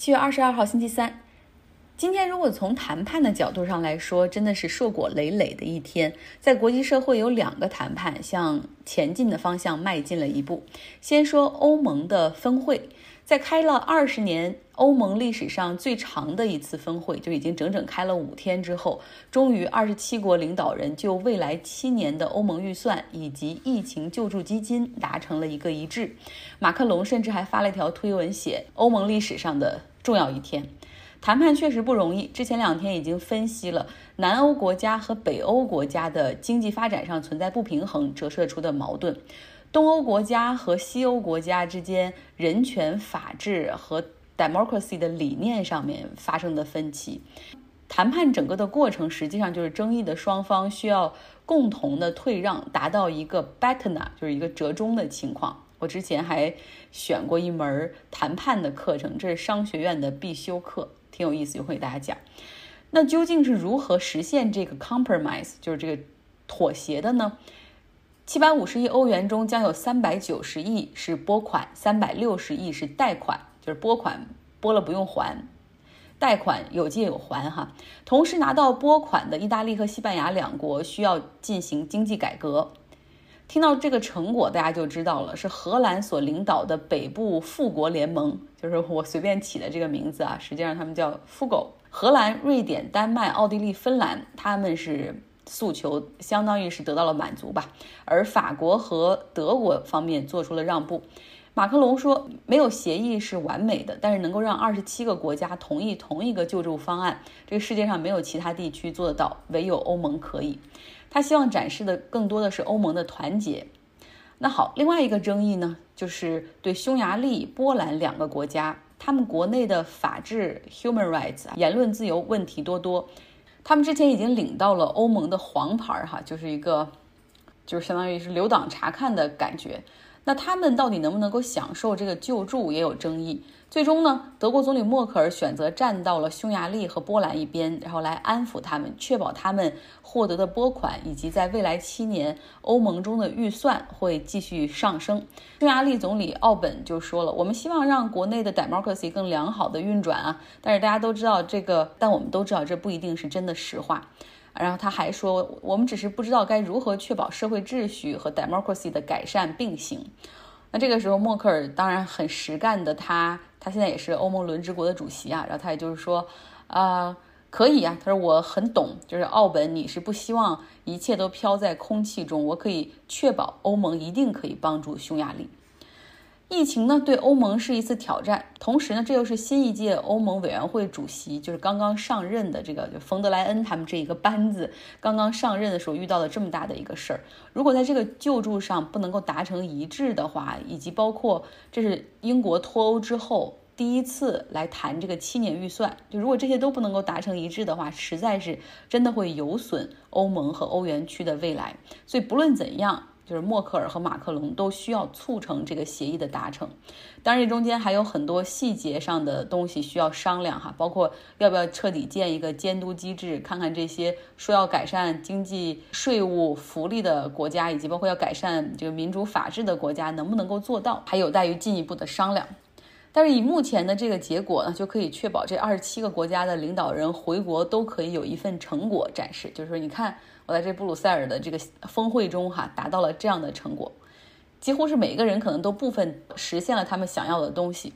七月二十二号，星期三。今天如果从谈判的角度上来说，真的是硕果累累的一天。在国际社会有两个谈判向前进的方向迈进了一步。先说欧盟的峰会，在开了二十年欧盟历史上最长的一次峰会，就已经整整开了五天之后，终于二十七国领导人就未来七年的欧盟预算以及疫情救助基金达成了一个一致。马克龙甚至还发了一条推文，写欧盟历史上的重要一天。谈判确实不容易。之前两天已经分析了南欧国家和北欧国家的经济发展上存在不平衡折射出的矛盾，东欧国家和西欧国家之间人权、法治和 democracy 的理念上面发生的分歧。谈判整个的过程实际上就是争议的双方需要共同的退让，达到一个 betterna，就是一个折中的情况。我之前还选过一门谈判的课程，这是商学院的必修课。挺有意思，就会给大家讲。那究竟是如何实现这个 compromise，就是这个妥协的呢？七百五十亿欧元中将有三百九十亿是拨款，三百六十亿是贷款，就是拨款拨了不用还，贷款有借有还哈。同时拿到拨款的意大利和西班牙两国需要进行经济改革。听到这个成果，大家就知道了，是荷兰所领导的北部富国联盟，就是我随便起的这个名字啊，实际上他们叫富狗。荷兰、瑞典、丹麦、奥地利、芬兰，他们是诉求相当于是得到了满足吧，而法国和德国方面做出了让步。马克龙说，没有协议是完美的，但是能够让二十七个国家同意同一个救助方案，这个世界上没有其他地区做得到，唯有欧盟可以。他希望展示的更多的是欧盟的团结。那好，另外一个争议呢，就是对匈牙利、波兰两个国家，他们国内的法治、human rights、言论自由问题多多。他们之前已经领到了欧盟的黄牌儿，哈，就是一个，就是相当于是留党察看的感觉。那他们到底能不能够享受这个救助，也有争议。最终呢，德国总理默克尔选择站到了匈牙利和波兰一边，然后来安抚他们，确保他们获得的拨款以及在未来七年欧盟中的预算会继续上升。匈牙利总理奥本就说了：“我们希望让国内的 democracy 更良好的运转啊，但是大家都知道这个，但我们都知道这不一定是真的实话。”然后他还说：“我们只是不知道该如何确保社会秩序和 democracy 的改善并行。”那这个时候，默克尔当然很实干的他。他现在也是欧盟轮值国的主席啊，然后他也就是说，啊，可以啊，他说我很懂，就是奥本，你是不希望一切都飘在空气中，我可以确保欧盟一定可以帮助匈牙利。疫情呢，对欧盟是一次挑战。同时呢，这又是新一届欧盟委员会主席，就是刚刚上任的这个冯德莱恩他们这一个班子刚刚上任的时候遇到了这么大的一个事儿。如果在这个救助上不能够达成一致的话，以及包括这是英国脱欧之后第一次来谈这个七年预算，就如果这些都不能够达成一致的话，实在是真的会有损欧盟和欧元区的未来。所以不论怎样。就是默克尔和马克龙都需要促成这个协议的达成，当然这中间还有很多细节上的东西需要商量哈，包括要不要彻底建一个监督机制，看看这些说要改善经济、税务、福利的国家，以及包括要改善这个民主法治的国家能不能够做到，还有待于进一步的商量。但是以目前的这个结果呢，就可以确保这二十七个国家的领导人回国都可以有一份成果展示，就是说你看。我在这布鲁塞尔的这个峰会中，哈，达到了这样的成果，几乎是每个人可能都部分实现了他们想要的东西。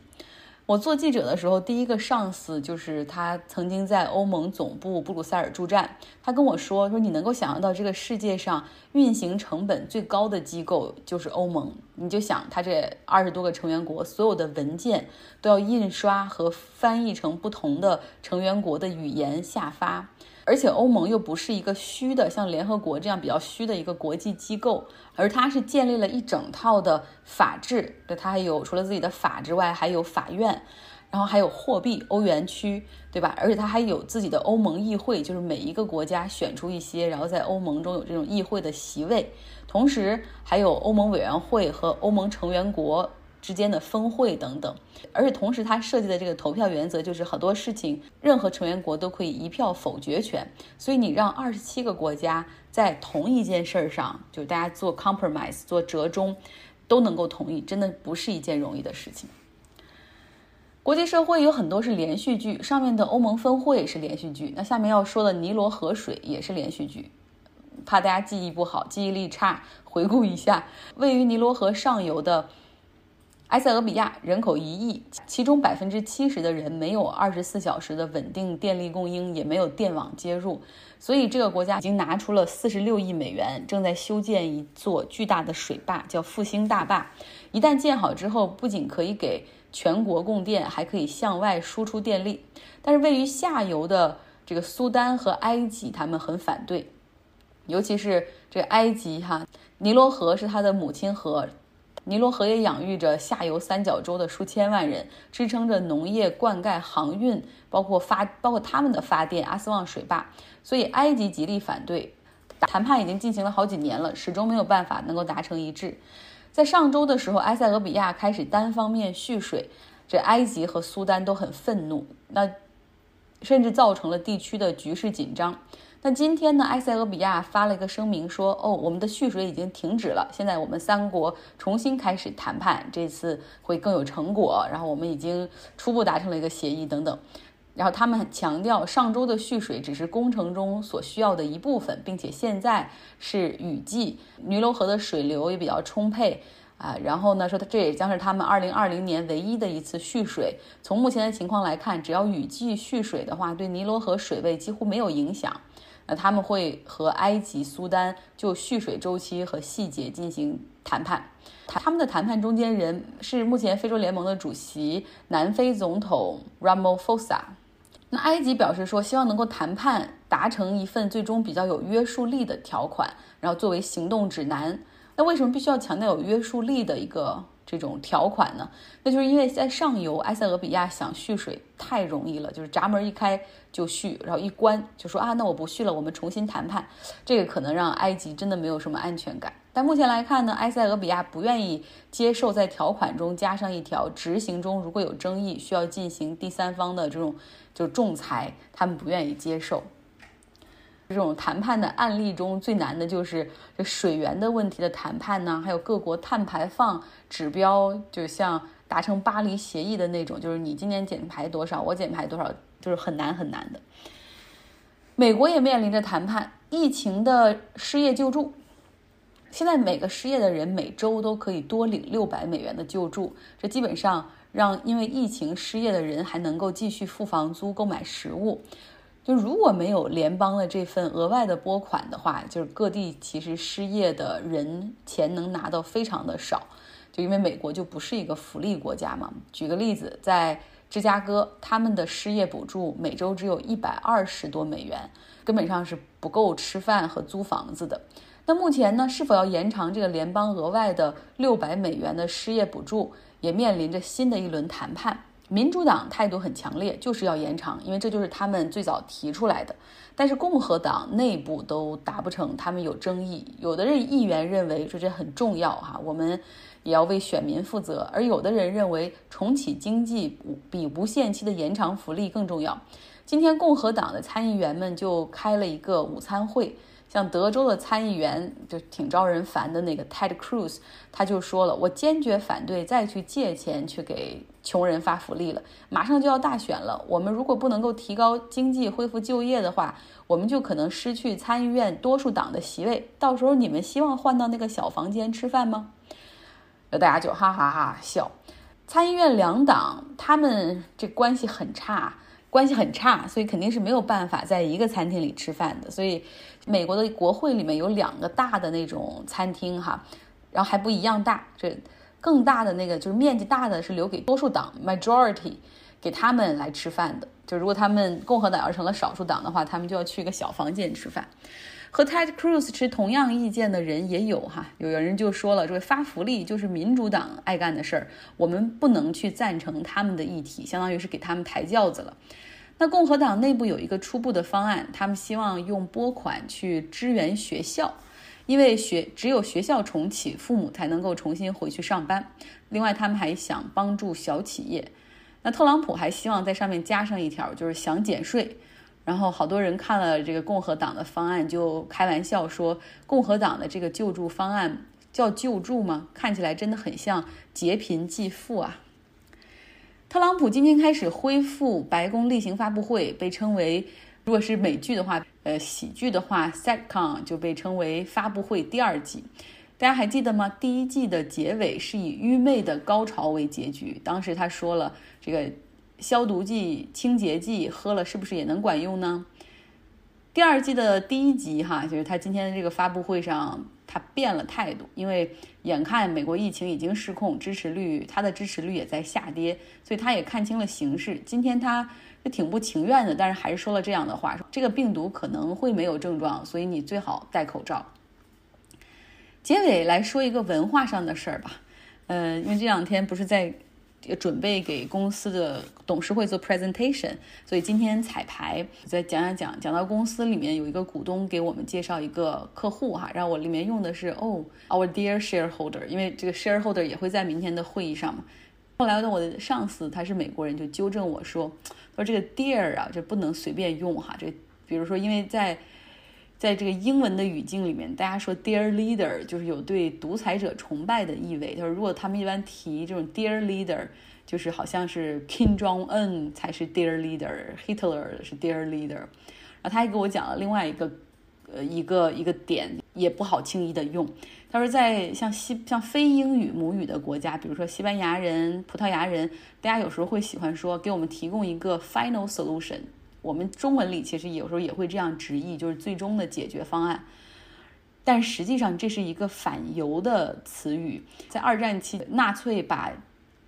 我做记者的时候，第一个上司就是他曾经在欧盟总部布鲁塞尔驻站，他跟我说说你能够想象到这个世界上运行成本最高的机构就是欧盟，你就想他这二十多个成员国所有的文件都要印刷和翻译成不同的成员国的语言下发。而且欧盟又不是一个虚的，像联合国这样比较虚的一个国际机构，而它是建立了一整套的法制。对，它还有除了自己的法之外，还有法院，然后还有货币，欧元区，对吧？而且它还有自己的欧盟议会，就是每一个国家选出一些，然后在欧盟中有这种议会的席位，同时还有欧盟委员会和欧盟成员国。之间的峰会等等，而且同时，他设计的这个投票原则就是很多事情，任何成员国都可以一票否决权。所以你让二十七个国家在同一件事儿上，就大家做 compromise 做折中，都能够同意，真的不是一件容易的事情。国际社会有很多是连续剧，上面的欧盟峰会是连续剧，那下面要说的尼罗河水也是连续剧。怕大家记忆不好，记忆力差，回顾一下，位于尼罗河上游的埃塞俄比亚人口一亿，其中百分之七十的人没有二十四小时的稳定电力供应，也没有电网接入，所以这个国家已经拿出了四十六亿美元，正在修建一座巨大的水坝，叫复兴大坝。一旦建好之后，不仅可以给全国供电还可以向外输出电力，但是位于下游的这个苏丹和埃及，他们很反对，尤其是这埃及哈，尼罗河是他的母亲河，尼罗河也养育着下游三角洲的数千万人，支撑着农业、灌溉、航运，包括发包括他们的发电阿斯旺水坝，所以埃及极力反对，谈判已经进行了好几年了，始终没有办法能够达成一致。在上周的时候，埃塞俄比亚开始单方面蓄水，这埃及和苏丹都很愤怒，那甚至造成了地区的局势紧张。那今天呢，埃塞俄比亚发了一个声明说：“哦，我们的蓄水已经停止了，现在我们三国重新开始谈判，这次会更有成果。然后我们已经初步达成了一个协议，等等。”然后他们强调，上周的蓄水只是工程中所需要的一部分，并且现在是雨季，尼罗河的水流也比较充沛啊。然后呢，说这也将是他们二零二零年唯一的一次蓄水。从目前的情况来看，只要雨季蓄水的话，对尼罗河水位几乎没有影响。那他们会和埃及、苏丹就蓄水周期和细节进行谈判。他们的谈判中间人是目前非洲联盟的主席南非总统 Ramaphosa。那埃及表示说，希望能够谈判达成一份最终比较有约束力的条款，然后作为行动指南。那为什么必须要强调有约束力的一个这种条款呢？那就是因为在上游埃塞俄比亚想蓄水太容易了，就是闸门一开就蓄，然后一关就说啊，那我不蓄了，我们重新谈判。这个可能让埃及真的没有什么安全感。但目前来看呢，埃塞俄比亚不愿意接受在条款中加上一条，执行中如果有争议，需要进行第三方的这种就仲裁，他们不愿意接受。这种谈判的案例中最难的就是这水源的问题的谈判呢，还有各国碳排放指标，就像达成巴黎协议的那种，就是你今年减排多少，我减排多少，就是很难很难的。美国也面临着谈判疫情的失业救助。现在每个失业的人每周都可以多领六百美元的救助，这基本上让因为疫情失业的人还能够继续付房租、购买食物。就如果没有联邦的这份额外的拨款的话，就是各地其实失业的人钱能拿到非常的少。就因为美国就不是一个福利国家嘛。举个例子，在芝加哥，他们的失业补助每周只有一百二十多美元，根本上是不够吃饭和租房子的。那目前呢，是否要延长这个联邦额外的六百美元的失业补助，也面临着新的一轮谈判。民主党态度很强烈，就是要延长，因为这就是他们最早提出来的。但是共和党内部都达不成，他们有争议。有的人议员认为说这很重要哈，我们也要为选民负责；而有的人认为重启经济比无限期的延长福利更重要。今天共和党的参议员们就开了一个午餐会。像德州的参议员就挺招人烦的那个 Ted Cruz，他就说了，我坚决反对再去借钱去给穷人发福利了。马上就要大选了，我们如果不能够提高经济、恢复就业的话，我们就可能失去参议院多数党的席位。到时候你们希望换到那个小房间吃饭吗？大家就哈哈哈笑。参议院两党他们这关系很差。关系很差，所以肯定是没有办法在一个餐厅里吃饭的。所以，美国的国会里面有两个大的那种餐厅哈，然后还不一样大。这更大的那个就是面积大的，是留给多数党 （majority） 给他们来吃饭的。就如果他们共和党要成了少数党的话，他们就要去一个小房间吃饭。和 Ted Cruz 持同样意见的人也有哈，有人就说了，这个发福利就是民主党爱干的事儿，我们不能去赞成他们的议题，相当于是给他们抬轿子了。那共和党内部有一个初步的方案，他们希望用拨款去支援学校，因为学只有学校重启，父母才能够重新回去上班。另外，他们还想帮助小企业。那特朗普还希望在上面加上一条，就是想减税。然后好多人看了这个共和党的方案，就开玩笑说，共和党的这个救助方案叫救助吗？看起来真的很像劫贫济富啊。特朗普今天开始恢复白宫例行发布会，被称为如果是美剧的话，呃，喜剧的话，sitcom 就被称为发布会第二季。大家还记得吗？第一季的结尾是以愚昧的高潮为结局。当时他说了，这个消毒剂、清洁剂喝了是不是也能管用呢？第二季的第一集，哈，就是他今天的这个发布会上，他变了态度，因为眼看美国疫情已经失控，支持率他的支持率也在下跌，所以他也看清了形势。今天他就挺不情愿的，但是还是说了这样的话：说这个病毒可能会没有症状，所以你最好戴口罩。结尾来说一个文化上的事儿吧，呃，因为这两天不是在准备给公司的董事会做 presentation，所以今天彩排再讲讲讲讲到公司里面有一个股东给我们介绍一个客户哈，让我里面用的是哦 our dear shareholder，因为这个 shareholder 也会在明天的会议上嘛。后来呢，我的上司他是美国人，就纠正我说，说这个 dear 啊，这不能随便用哈，这比如说因为在。在这个英文的语境里面，大家说 “dear leader” 就是有对独裁者崇拜的意味。就是如果他们一般提这种 “dear leader”，就是好像是 Kim Jong Un 才是 “dear leader”，Hitler 是 “dear leader”。然后他还给我讲了另外一个呃一个一个点，也不好轻易的用。他说在像西像非英语母语的国家，比如说西班牙人、葡萄牙人，大家有时候会喜欢说给我们提供一个 final solution。我们中文里其实有时候也会这样直译，就是最终的解决方案。但实际上这是一个反犹的词语。在二战期，纳粹把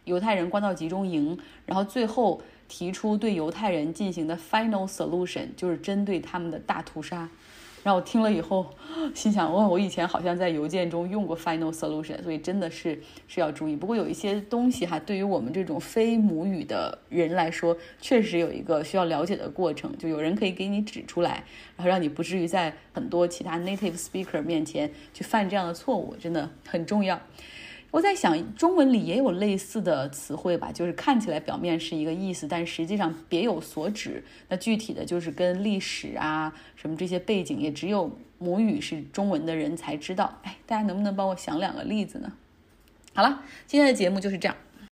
犹太人关到集中营，然后最后提出对犹太人进行的 final solution，就是针对他们的大屠杀。让我听了以后，心想：哦，我以前好像在邮件中用过 final solution，所以真的是是要注意。不过有一些东西哈，对于我们这种非母语的人来说，确实有一个需要了解的过程。就有人可以给你指出来，然后让你不至于在很多其他 native speaker 面前去犯这样的错误，真的很重要。我在想，中文里也有类似的词汇吧，就是看起来表面是一个意思，但实际上别有所指。那具体的就是跟历史啊什么这些背景，也只有母语是中文的人才知道。哎，大家能不能帮我想两个例子呢？好了，今天的节目就是这样。